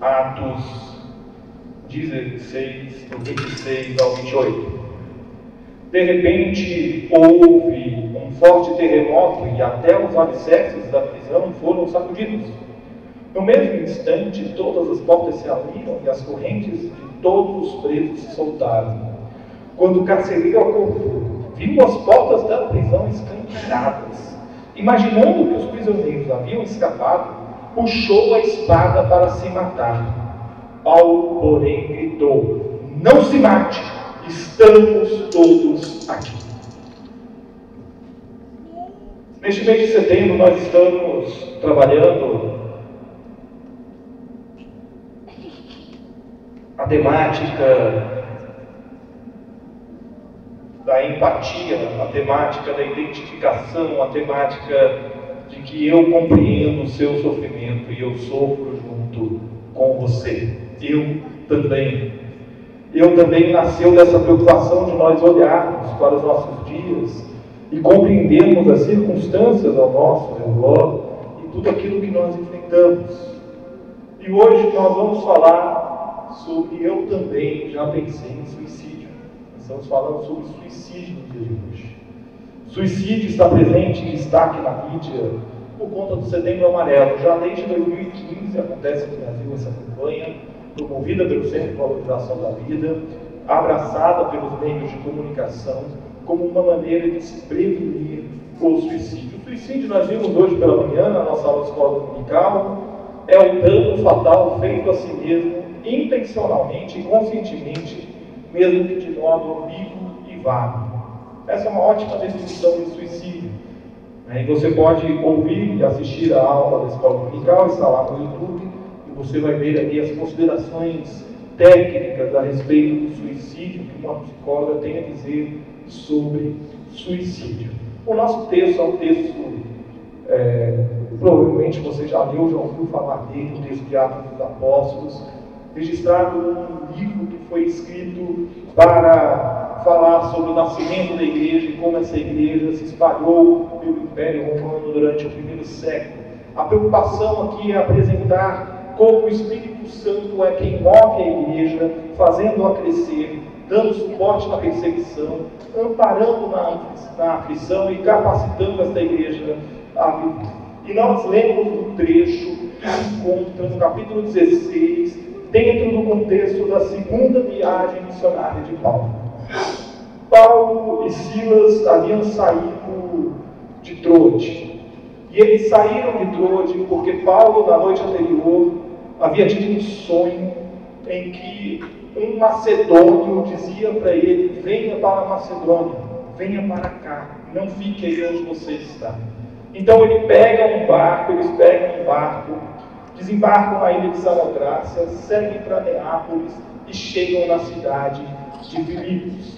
Atos 16, do 26 ao 28. De repente houve um forte terremoto e até os alicerces da prisão foram sacudidos. No mesmo instante, todas as portas se abriram e as correntes de todos os presos se soltaram. Quando o carcereiro acordou, viu as portas da prisão escancaradas. Imaginando que os prisioneiros haviam escapado, puxou a espada para se matar. Paulo, porém, gritou: Não se mate, estamos todos aqui. Neste mês de setembro, nós estamos trabalhando a temática da empatia, a temática da identificação, a temática de que eu compreendo o seu sofrimento e eu sofro junto com você. Eu também. Eu também nasceu dessa preocupação de nós olharmos para os nossos dias e compreendermos as circunstâncias ao nosso redor e tudo aquilo que nós enfrentamos. E hoje nós vamos falar sobre eu também já pensei em suicídio. Estamos falando sobre suicídio no dia de hoje. Suicídio está presente em destaque na mídia por conta do Setembro Amarelo. Já desde 2015 acontece no Brasil essa campanha, promovida pelo Centro de Valorização da Vida, abraçada pelos meios de comunicação, como uma maneira de se prevenir o suicídio. O suicídio, nós vimos hoje pela manhã, na nossa aula de escola dominical, é o dano fatal feito a si mesmo, intencionalmente e conscientemente, mesmo que de modo ambíguo e vago. Essa é uma ótima definição de suicídio. Né? E você pode ouvir e assistir a aula da escola dominical, está lá no YouTube, e você vai ver aqui as considerações técnicas a respeito do suicídio que uma psicóloga tem a dizer sobre suicídio. O nosso texto é um texto, é, provavelmente você já leu, já ouviu falar dele, o texto de Atos dos Apóstolos, registrado num livro que foi escrito para falar sobre o nascimento da igreja e como essa igreja se espalhou pelo Império Romano durante o primeiro século. A preocupação aqui é apresentar como o Espírito Santo é quem move a igreja, fazendo-a crescer, dando suporte na perseguição, amparando na, na aflição e capacitando esta igreja a viver. E nós lemos um trecho que se encontra no capítulo 16, dentro do contexto da segunda viagem missionária de Paulo. Paulo e Silas haviam saído de Troade. E eles saíram de Troade porque Paulo, na noite anterior, havia tido um sonho em que um macedônio dizia para ele: Venha para a Macedônia, venha para cá, não fique aí onde você está. Então ele pega um barco, eles pegam um barco, desembarcam na ilha de Samotrácia, seguem para Neápolis e chegam na cidade de Filipos.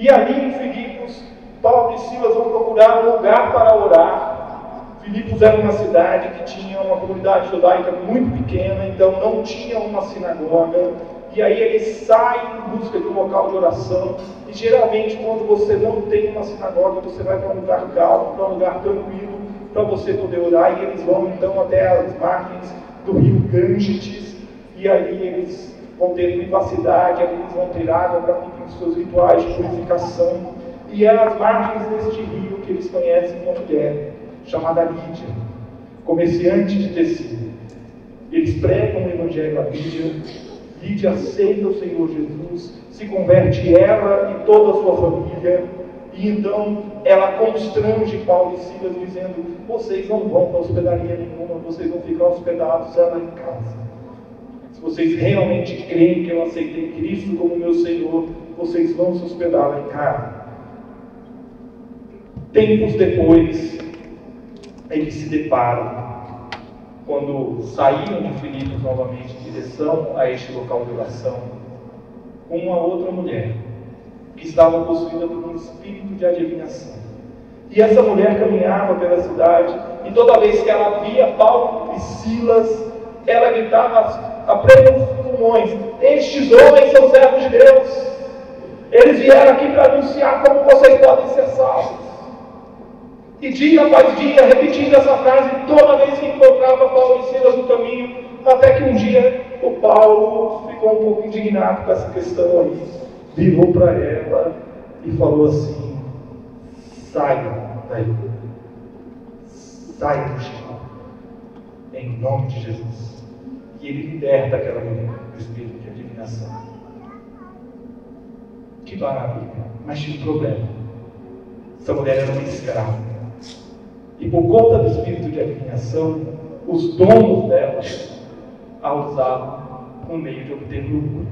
E ali em Filipos, Paulo e Silas vão procurar um lugar para orar. Filipos era uma cidade que tinha uma comunidade judaica muito pequena, então não tinha uma sinagoga. E aí eles saem em busca de um local de oração. E geralmente, quando você não tem uma sinagoga, você vai para um lugar calmo, para um lugar tranquilo, para você poder orar. E eles vão então até as margens do rio Ganges. E ali eles vão ter privacidade, eles vão ter água para cumprir seus rituais de purificação. E é às margens deste rio que eles conhecem uma mulher chamada Lídia, comerciante de tecido. Eles pregam o Evangelho a Lídia, Lídia aceita o Senhor Jesus, se converte ela e toda a sua família, e então ela constrange Paulo e Silas, dizendo: Vocês não vão para hospedaria nenhuma, vocês vão ficar hospedados lá em casa. Se vocês realmente creem que eu aceitei Cristo como meu Senhor, vocês vão se hospedar lá em casa. Tempos depois, eles se deparam quando saíam de Filipos novamente em direção a este local de oração, com uma outra mulher que estava possuída por um espírito de adivinhação. E essa mulher caminhava pela cidade, e toda vez que ela via Paulo e Silas, ela gritava a plenos pulmões: Estes homens são servos de Deus. Eles vieram aqui para anunciar como vocês podem ser salvos. E dia após dia, repetindo essa frase, toda vez que encontrava Paulo e Silas no caminho, até que um dia o Paulo ficou um pouco indignado com essa questão aí, virou para ela e falou assim: saia daí, saia do Chico, em nome de Jesus. E ele liberta aquela mulher do espírito de adivinação. Que maravilha, mas tinha um problema. Essa mulher era uma escrava. E por conta do espírito de adivinhação, os donos dela a usavam como meio de obter lucro,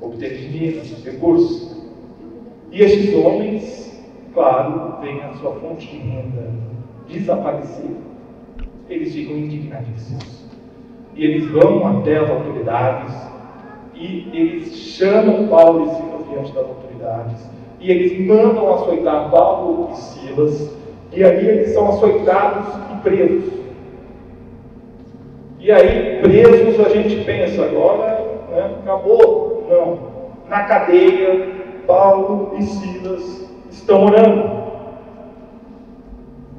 obter dinheiro, recursos. E estes homens, claro, veem a sua fonte de renda desaparecer. Eles ficam indignadíssimos. E eles vão até as autoridades e eles chamam Paulo e Silas diante das autoridades. E eles mandam açoitar Paulo e Silas e ali eles são açoitados e presos. E aí, presos, a gente pensa agora, né, acabou. Não. Na cadeia, Paulo e Silas estão orando.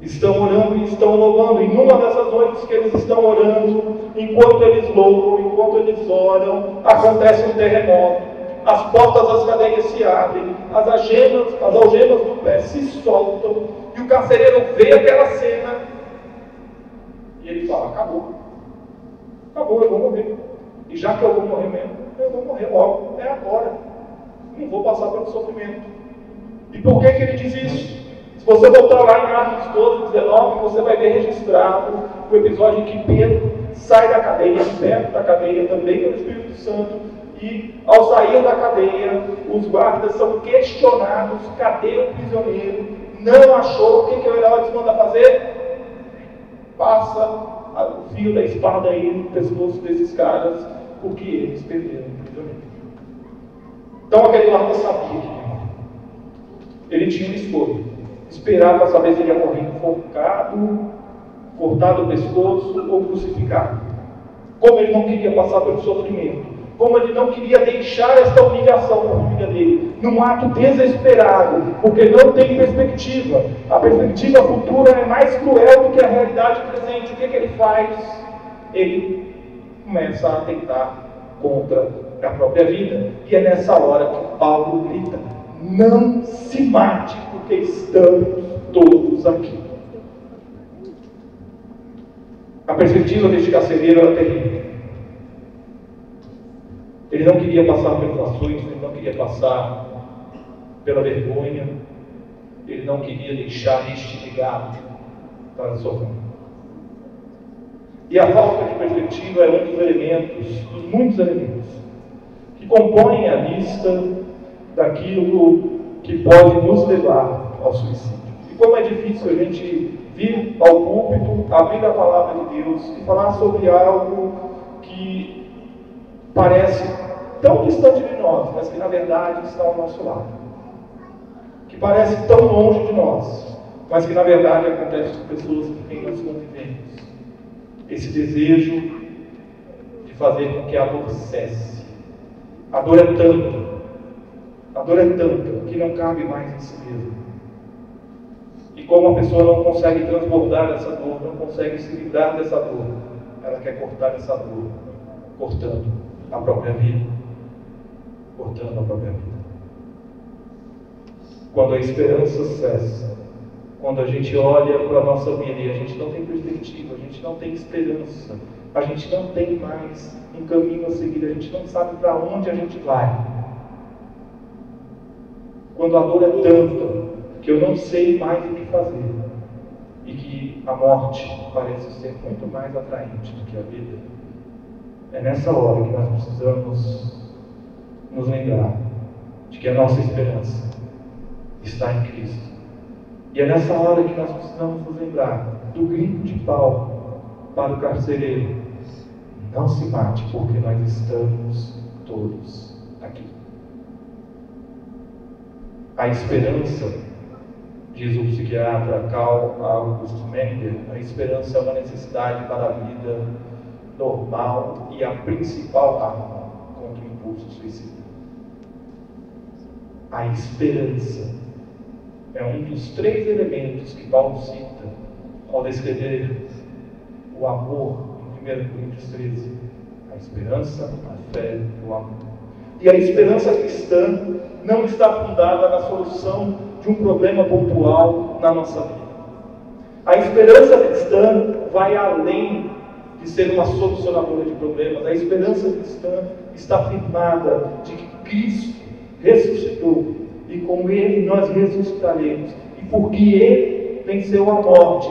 Estão orando e estão louvando. E numa dessas noites que eles estão orando, enquanto eles louvam, enquanto eles oram, acontece um terremoto. As portas das cadeias se abrem, as algemas, as algemas do pé se soltam, e o carcereiro vê aquela cena e ele fala: Acabou. Acabou, eu vou morrer. E já que eu vou morrer mesmo, eu vou morrer logo. É agora. Não vou passar pelo sofrimento. E por que, que ele diz isso? Você voltar lá em Atos 12, 19, você vai ver registrado o episódio em que Pedro sai da cadeia, perto da cadeia, também pelo Espírito Santo, e ao sair da cadeia, os guardas são questionados: cadê o prisioneiro? não achou, o que, que o Herodes manda fazer? Passa o fio da espada aí no pescoço desses caras, porque eles perderam o prisioneiro. Então aquele guarda sabia que ele tinha uma escolha. Esperar para saber se ele ia morrer enforcado, cortado o pescoço ou crucificado. Como ele não queria passar pelo sofrimento, como ele não queria deixar esta humilhação na família dele, num ato desesperado, porque não tem perspectiva. A perspectiva futura é mais cruel do que a realidade presente. O que, que ele faz? Ele começa a atentar contra a própria vida. E é nessa hora que Paulo grita: Não se mate, porque estamos todos aqui. A perspectiva deste carcereiro era terrível. Ele não queria passar pelas ações, ele não queria passar pela vergonha, ele não queria deixar este legado para família. E a falta de perspectiva é um dos elementos, dos muitos elementos, que compõem a lista daquilo que pode nos levar ao suicídio. E como é difícil a gente vir ao púlpito, abrir a palavra de Deus e falar sobre algo que parece tão distante de nós, mas que na verdade está ao nosso lado. Que parece tão longe de nós, mas que na verdade acontece com pessoas com quem nós convivemos. Esse desejo de fazer com que a dor cesse. A dor é tanta, a dor é tanta que não cabe mais em si mesmo. E como a pessoa não consegue transbordar essa dor, não consegue se livrar dessa dor, ela quer cortar essa dor, cortando a própria vida, cortando a própria vida. Quando a esperança cessa, quando a gente olha para a nossa vida e a gente não tem perspectiva, a gente não tem esperança, a gente não tem mais um caminho a seguir, a gente não sabe para onde a gente vai. Quando a dor é tanta que eu não sei mais o que fazer e que a morte parece ser muito mais atraente do que a vida é nessa hora que nós precisamos nos lembrar de que a nossa esperança está em Cristo. E é nessa hora que nós precisamos nos lembrar do grito de Paulo, para o carcereiro: Não se mate, porque nós estamos todos aqui. A esperança, diz o psiquiatra Carl August Mender, a esperança é uma necessidade para a vida normal e a principal arma contra o impulso suicida. A esperança é um dos três elementos que Paulo cita ao descrever o amor em 1 Coríntios 13. A esperança, a fé e o amor. E a esperança cristã não está fundada na solução de um problema pontual na nossa vida. A esperança cristã vai além de ser uma solucionadora de problemas. A esperança cristã está firmada de que Cristo ressuscitou e com Ele nós ressuscitaremos. E porque Ele venceu a morte,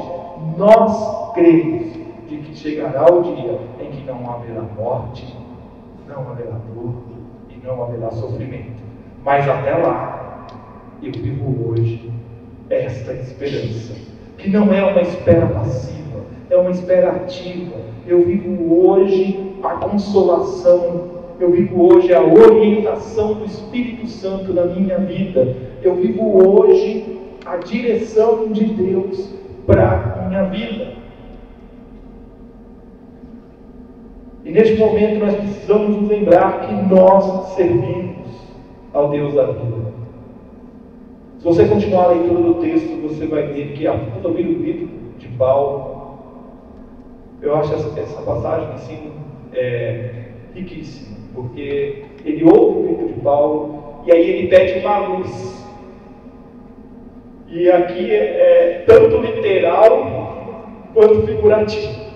nós cremos de que chegará o dia em que não haverá morte, não haverá dor e não haverá sofrimento. Mas até lá, eu vivo hoje esta esperança, que não é uma espera passiva, é uma espera ativa. Eu vivo hoje a consolação eu vivo hoje a orientação do Espírito Santo na minha vida, eu vivo hoje a direção de Deus para a minha vida. E neste momento nós precisamos nos lembrar que nós servimos ao Deus da vida. Se você continuar a leitura do texto, você vai ver que após ouvir o grito de Paulo, eu acho essa, essa passagem assim é, riquíssima, porque ele ouve o grito de Paulo e aí ele pede uma luz. E aqui é, é tanto literal quanto figurativo.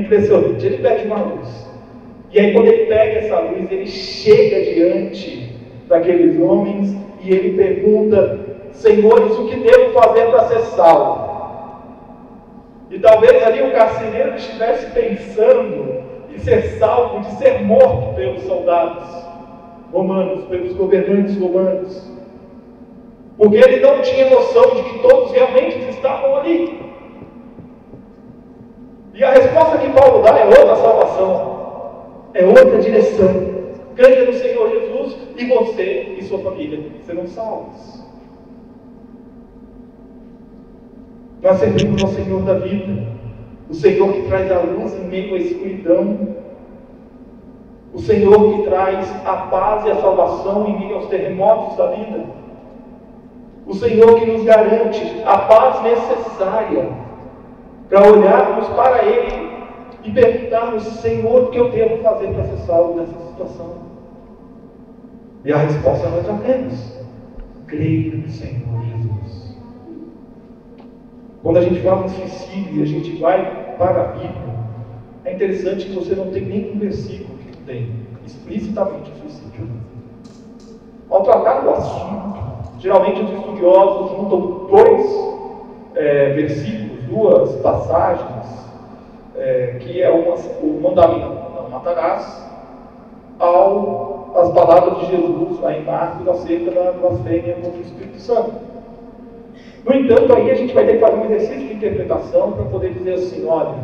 Impressionante. Ele pede uma luz. E aí, quando ele pega essa luz, ele chega diante daqueles homens e ele pergunta: Senhores, o que devo fazer para ser salvo? E talvez ali o carcereiro estivesse pensando de ser salvo, de ser morto pelos soldados romanos, pelos governantes romanos. Porque ele não tinha noção de que todos realmente estavam ali. E a resposta que Paulo dá é outra salvação, é outra direção. Creia no Senhor Jesus e você e sua família serão salvos. Nós servimos ao Senhor da vida o Senhor que traz a luz em meio à escuridão, o Senhor que traz a paz e a salvação em meio aos terremotos da vida, o Senhor que nos garante a paz necessária para olharmos para Ele e perguntarmos: Senhor, o que eu devo fazer para ser salvo dessa situação? E a resposta nós já temos: creia no Senhor Jesus. Quando a gente vai no suicídio e a gente vai para a Bíblia, é interessante que você não tem nenhum versículo que tem explicitamente suicídio. Ao tratar do assunto, geralmente os estudiosos juntam dois é, versículos, duas passagens, é, que é uma, o mandamento não matarás, ao as palavras de Jesus lá em Marcos acerca da blasfêmia contra o Espírito Santo. No entanto, aí a gente vai ter que fazer um exercício de interpretação para poder dizer assim, olha,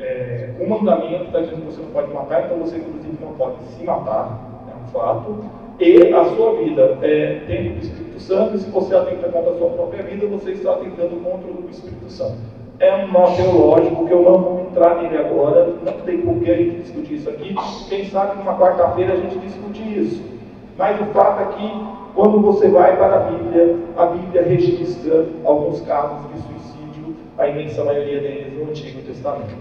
é, o mandamento está dizendo que você não pode matar, então você inclusive não pode se matar, é um fato, e a sua vida é dentro do Espírito Santo, se você atenta contra a sua própria vida, você está atentando contra o Espírito Santo. É um nó teológico que eu não vou entrar nele agora, não tem por que a gente discutir isso aqui. Quem sabe numa quarta-feira a gente discute isso. Mas o fato é que quando você vai para a Bíblia, a Bíblia registra alguns casos de suicídio, a imensa maioria deles no Antigo Testamento.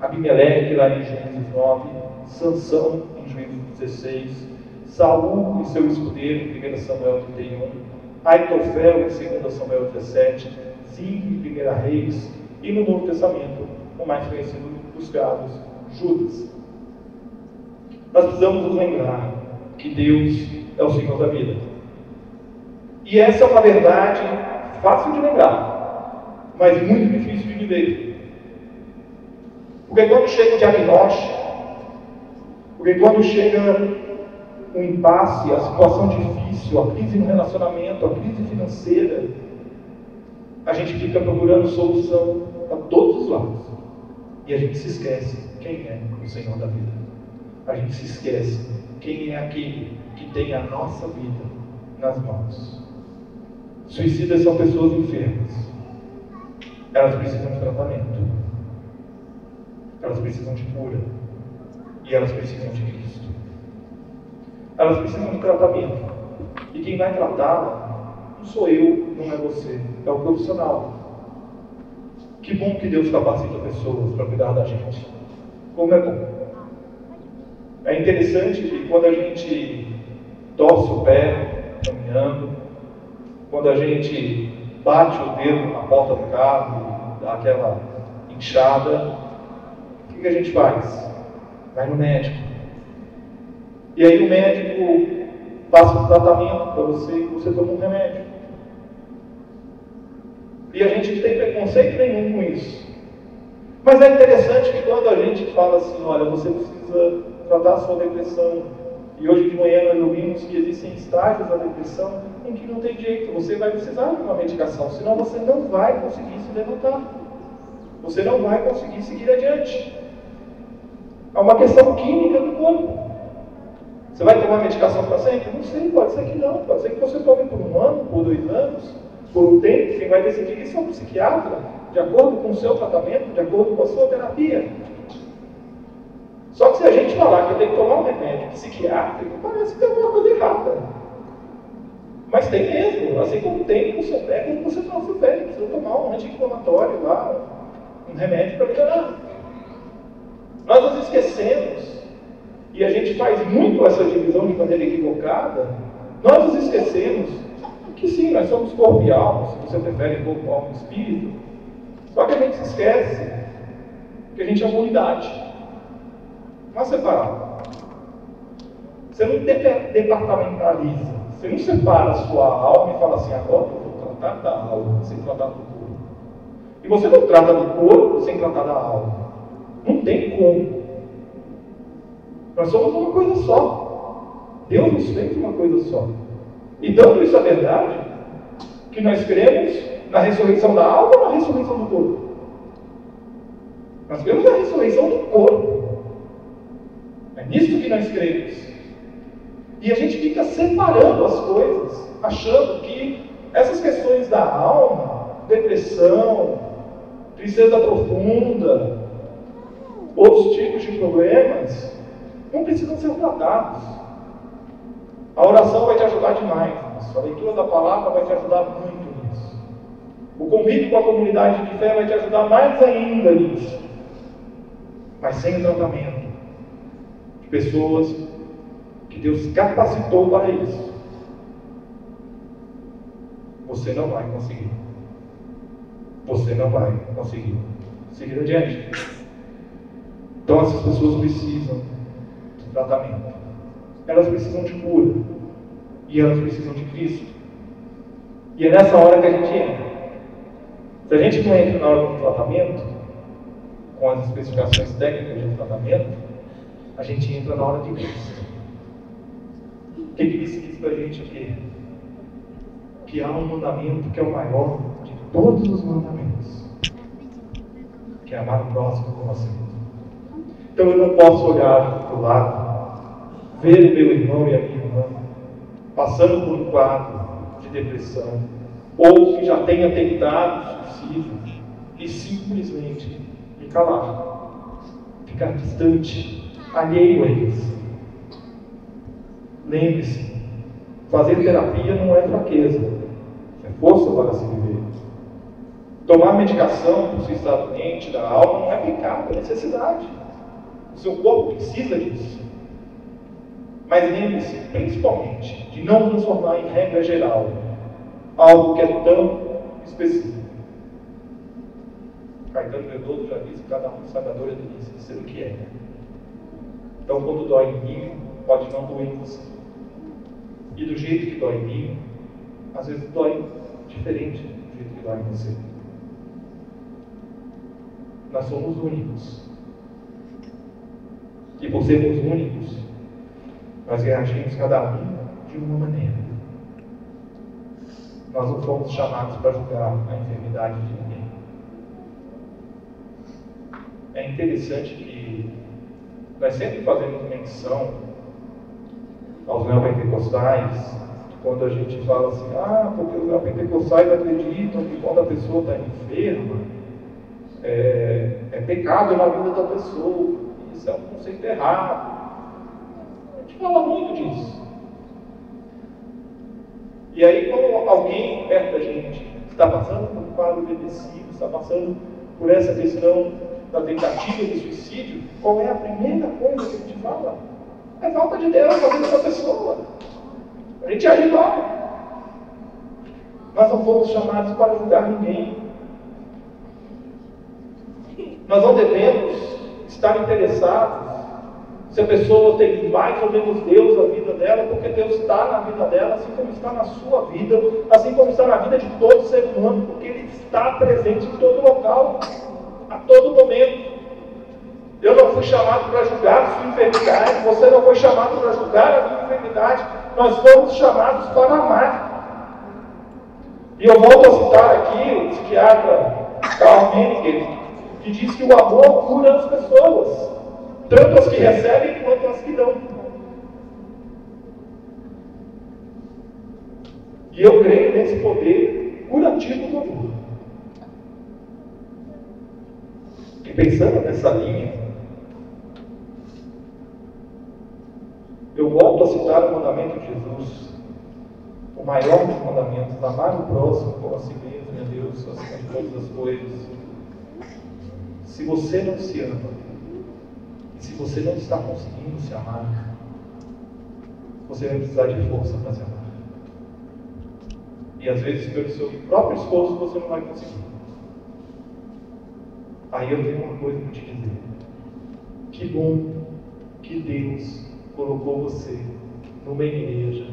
Abimeleque, lá em Gênesis 9, Sansão, em Gênesis 16, Saul e seu escudeiro, em 1 Samuel 31, Aitofel, em 2 Samuel 17, Zimri, em 1 Reis, e no Novo Testamento, o mais conhecido dos casos, Judas. Nós precisamos nos lembrar que Deus é o Senhor da vida. E essa é uma verdade fácil de lembrar, mas muito difícil de viver. Porque quando chega o diagnóstico, porque quando chega o impasse, a situação difícil, a crise no relacionamento, a crise financeira, a gente fica procurando solução a todos os lados. E a gente se esquece quem é o Senhor da vida. A gente se esquece quem é aquele que tem a nossa vida nas mãos. Suicidas são pessoas enfermas. Elas precisam de tratamento. Elas precisam de cura. E elas precisam de Cristo. Elas precisam de tratamento. E quem vai tratá-la não sou eu, não é você, é o profissional. Que bom que Deus capacita pessoas para cuidar da gente. Como é bom. É interessante que quando a gente torce o pé caminhando, quando a gente bate o dedo na porta do carro dá aquela inchada, o que a gente faz? Vai no médico. E aí o médico passa um tratamento para você e você toma um remédio. E a gente não tem preconceito nenhum com isso. Mas é interessante que quando a gente fala assim, olha, você precisa tratar a sua depressão, e hoje de manhã nós ouvimos que existem estágios da depressão em que não tem jeito, você vai precisar de uma medicação, senão você não vai conseguir se levantar. Você não vai conseguir seguir adiante. É uma questão química do corpo. Você vai tomar medicação para sempre? Não sei, pode ser que não. Pode ser que você tome por um ano, por dois anos, por um tempo. Quem vai decidir isso é um psiquiatra, de acordo com o seu tratamento, de acordo com a sua terapia. Só que se a gente falar que eu tenho que tomar um remédio psiquiátrico, parece que tem alguma coisa errada. Mas tem mesmo, assim como tem com o seu pé, quando você toma o seu pé, precisa tomar um anti-inflamatório lá, um remédio para melhorar. Nós nos esquecemos, e a gente faz muito essa divisão de maneira equivocada, nós nos esquecemos que sim, nós somos corpo e alma, se você prefere corpo, alma e espírito, só que a gente se esquece que a gente é uma unidade. Não é separado. Você não departamentaliza. Você não separa a sua alma e fala assim, agora eu vou tratar da alma sem tratar do corpo. E você não trata do corpo sem tratar da alma. Não tem como. Nós somos uma coisa só. Deus nos fez uma coisa só. E tanto isso é verdade, que nós cremos na ressurreição da alma ou na ressurreição do corpo? Nós cremos na ressurreição do corpo. É nisso que nós cremos. E a gente fica separando as coisas, achando que essas questões da alma, depressão, tristeza profunda, outros tipos de problemas, não precisam ser tratados. A oração vai te ajudar demais nisso. A leitura da palavra vai te ajudar muito nisso. O convite com a comunidade de fé vai te ajudar mais ainda nisso. Mas sem tratamento pessoas que Deus capacitou para isso. Você não vai conseguir. Você não vai conseguir seguir adiante. Então essas pessoas precisam de tratamento. Elas precisam de cura. E elas precisam de Cristo. E é nessa hora que a gente entra. Se a gente não entra na hora do tratamento, com as especificações técnicas de tratamento, a gente entra na hora de Cristo. O que Cristo diz para a gente aqui? Que há um mandamento que é o maior de todos os mandamentos, que é amar o próximo como a si mesmo. Então eu não posso olhar lado, ver o meu irmão e a minha irmã passando por um quadro de depressão, ou que já tenha tentado suicídio, e simplesmente me calar, ficar distante alheio a eles. Lembre-se, fazer terapia não é fraqueza, é força para se viver. Tomar medicação para o seu estado doente da alma não é pecado, é necessidade. Seu corpo precisa disso. Mas lembre-se, principalmente, de não transformar em regra geral algo que é tão específico. Caetano Veloso já disse que cada um sabe a dor de ser o que é. Então, quando dói em mim, pode não doer em você. E do jeito que dói em mim, às vezes dói diferente do jeito que dói em você. Nós somos únicos. E por sermos únicos, nós reagimos cada um de uma maneira. Nós não fomos chamados para julgar a enfermidade de ninguém. é interessante que nós sempre fazemos menção aos neopentecostais, quando a gente fala assim, ah, porque os neopentecostais acreditam que quando a pessoa está enferma, é, é, pecado na vida da pessoa. Isso é um conceito errado. A gente fala muito disso. E aí, quando alguém perto da gente está passando por um quadro depressivo, está passando por essa questão da tentativa de suicídio, qual é a primeira coisa que a gente fala? É falta de Deus na vida da pessoa. A gente age logo. Nós não fomos chamados para julgar ninguém. Nós não devemos estar interessados se a pessoa tem mais ou menos Deus na vida dela, porque Deus está na vida dela, assim como está na sua vida, assim como está na vida de todo ser humano, porque Ele está presente em todo local, a todo momento. Eu não fui chamado para julgar a sua enfermidade, você não foi chamado para julgar a minha enfermidade, nós fomos chamados para amar. E eu volto a citar aqui o psiquiatra Carl Menninger, que diz que o amor cura as pessoas, tanto as que recebem quanto as que dão. E eu creio nesse poder curativo do amor. E pensando nessa linha, Eu volto a citar o mandamento de Jesus. O maior dos mandamentos, amar o próximo como a si mesmo, meu Deus, acima de todas as coisas. Se você não se ama, e se você não está conseguindo se amar, você vai precisar de força para se amar. E às vezes, pelo seu próprio esforço, você não vai conseguir. Aí eu tenho uma coisa para te dizer. Que bom que Deus colocou você numa igreja.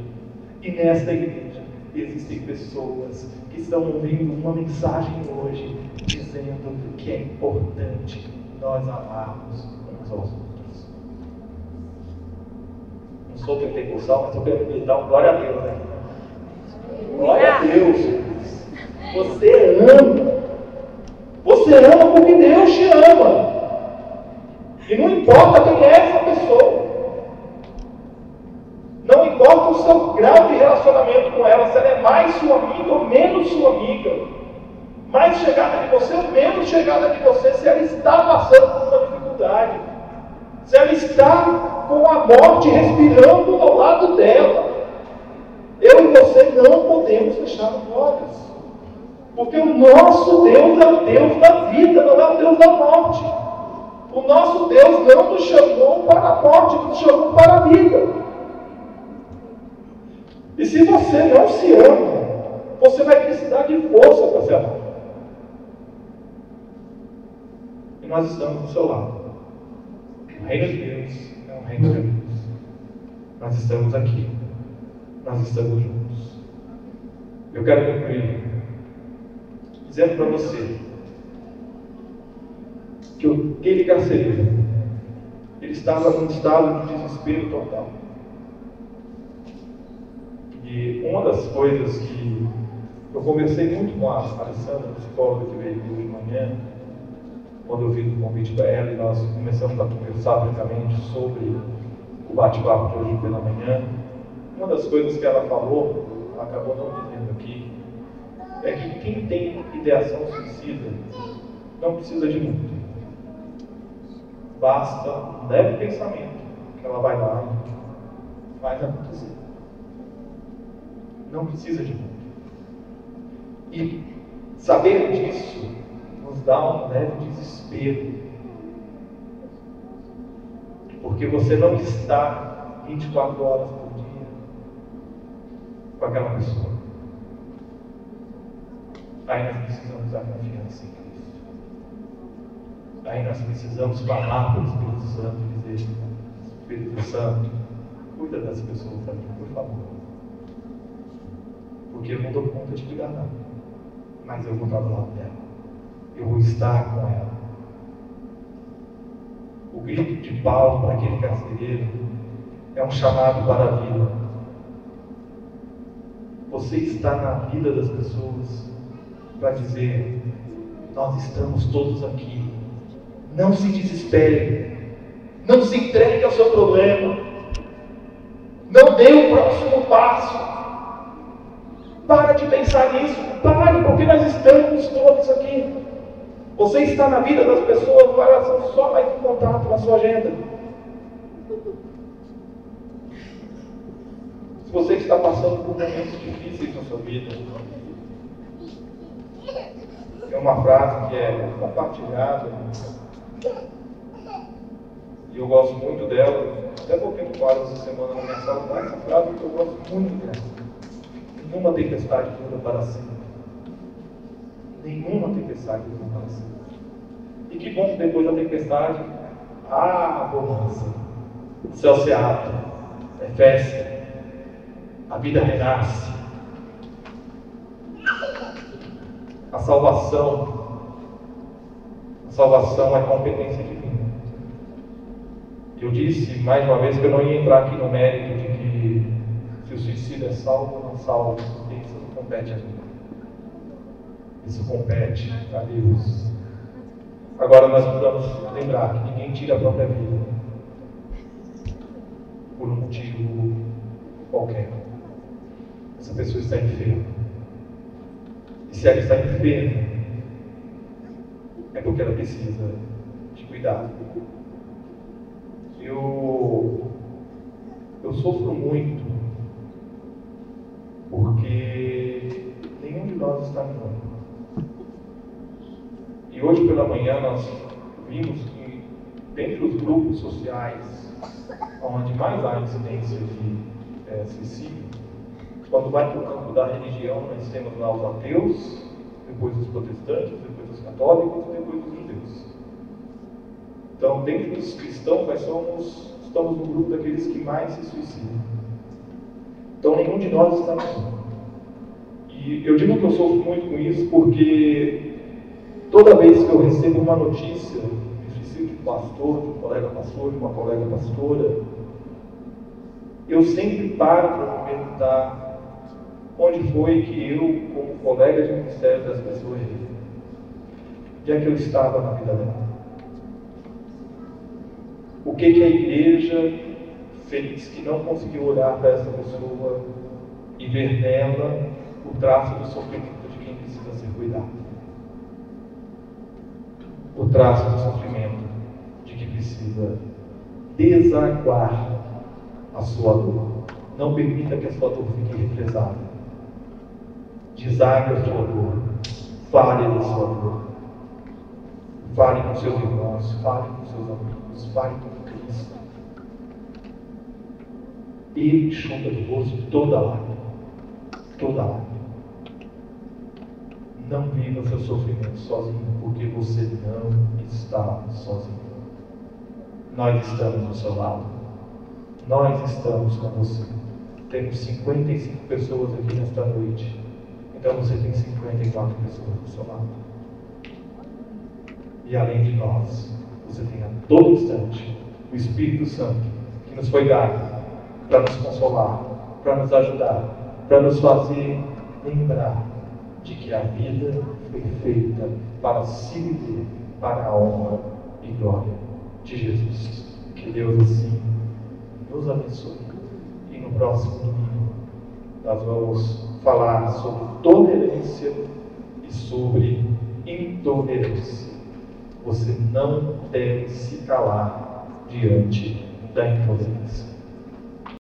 E nesta igreja existem pessoas que estão ouvindo uma mensagem hoje dizendo que é importante nós amarmos uns aos outros. Não sou pentecostal, mas eu quero dar um glória a Deus, né? Glória a Deus. Você ama. Você ama porque Deus te ama. E não importa quem é essa pessoa. Não importa o seu grau de relacionamento com ela, se ela é mais sua amiga ou menos sua amiga, mais chegada de você ou menos chegada de você, se ela está passando por uma dificuldade, se ela está com a morte respirando ao lado dela, eu e você não podemos fechar os olhos. Porque o nosso Deus é o Deus da vida, não é o Deus da morte. O nosso Deus não nos chamou para a morte, nos chamou para a vida. E se você não se ama, você vai precisar de força para se amar. E nós estamos do seu lado. O reino de Deus é um reino de Deus. Nós estamos aqui. Nós estamos juntos. Eu quero concluir dizendo para você que aquele carcereiro ele estava num estado de desespero total. E uma das coisas que eu conversei muito com a Alessandra, psicóloga que veio hoje de manhã, quando eu fiz o convite para ela e nós começamos a conversar brincamente sobre o bate-papo de hoje pela manhã, uma das coisas que ela falou, ela acabou não dizendo aqui, é que quem tem ideação suicida não precisa de muito. Basta um leve pensamento que ela vai lá e faz acontecer não precisa de muito. E saber disso nos dá um leve desespero. Porque você não está 24 horas por dia com aquela pessoa. Aí nós precisamos da confiança em Cristo. Aí nós precisamos falar para o Espírito Santo e dizer: Espírito Santo, cuida das pessoas mim, por favor porque eu não dou conta de cuidar dela. Mas eu vou estar do lado dela. Eu vou estar com ela. O grito de Paulo para aquele carcereiro é um chamado para a vida. Você está na vida das pessoas para dizer: Nós estamos todos aqui Não se desespere. Não se entregue ao seu problema. Não dê o próximo passo. Para de pensar nisso. Pare, porque nós estamos todos aqui. Você está na vida das pessoas, elas são só mais um contato na sua agenda. Se você está passando por momentos difíceis na sua vida, tem uma frase que é compartilhada, e eu gosto muito dela, até coloquei no quadro essa semana na minha sala, essa frase que eu gosto muito dela. Nenhuma tempestade dura para sempre. Nenhuma tempestade para sempre. E que bom que depois da tempestade há a bonança. O céu se abre, é festa, a vida renasce. A salvação, a salvação é competência divina. Eu disse mais uma vez que eu não ia entrar aqui no mérito de que se o suicídio é salvo ou não salvo, isso não compete a mim. Isso compete a Deus. Agora nós precisamos lembrar que ninguém tira a própria vida por um motivo qualquer. Essa pessoa está enferma. E se ela está enferma, é porque ela precisa de cuidado. Eu, eu sofro muito porque nenhum de nós está no pela manhã nós vimos que, dentre os grupos sociais onde mais há incidência de é, suicídio, quando vai para o campo da religião, nós temos lá os ateus, depois os protestantes, depois os católicos e depois os judeus. Então, dentro dos cristãos, nós somos, estamos no grupo daqueles que mais se suicidam. Então, nenhum de nós está no E eu digo que eu sofro muito com isso porque Toda vez que eu recebo uma notícia suicídio de um pastor, de um colega pastor, de uma colega pastora, eu sempre paro para me perguntar onde foi que eu, como colega de ministério das pessoas, onde é que eu estava na vida dela. O que, que a igreja fez que não conseguiu olhar para essa pessoa e ver nela o traço do sofrimento de quem precisa ser cuidado? O traço do sofrimento de que precisa desaguar a sua dor. Não permita que a sua dor fique represada. Desague a sua dor. Fale da sua dor. Fale com seus irmãos, fale com seus amigos, fale com Cristo. E chupa do rosto toda a lágrima. Toda a lágrima. Não viva seu sofrimento sozinho, porque você não está sozinho. Nós estamos do seu lado. Nós estamos com você. Temos 55 pessoas aqui nesta noite. Então você tem 54 pessoas do seu lado. E além de nós, você tem a todo instante o Espírito Santo que nos foi dado para nos consolar, para nos ajudar, para nos fazer lembrar que a vida foi feita para se viver para a honra e glória de Jesus. Que Deus assim nos abençoe. E no próximo domingo nós vamos falar sobre tolerância e sobre intolerância. Você não deve se calar diante da intolerância.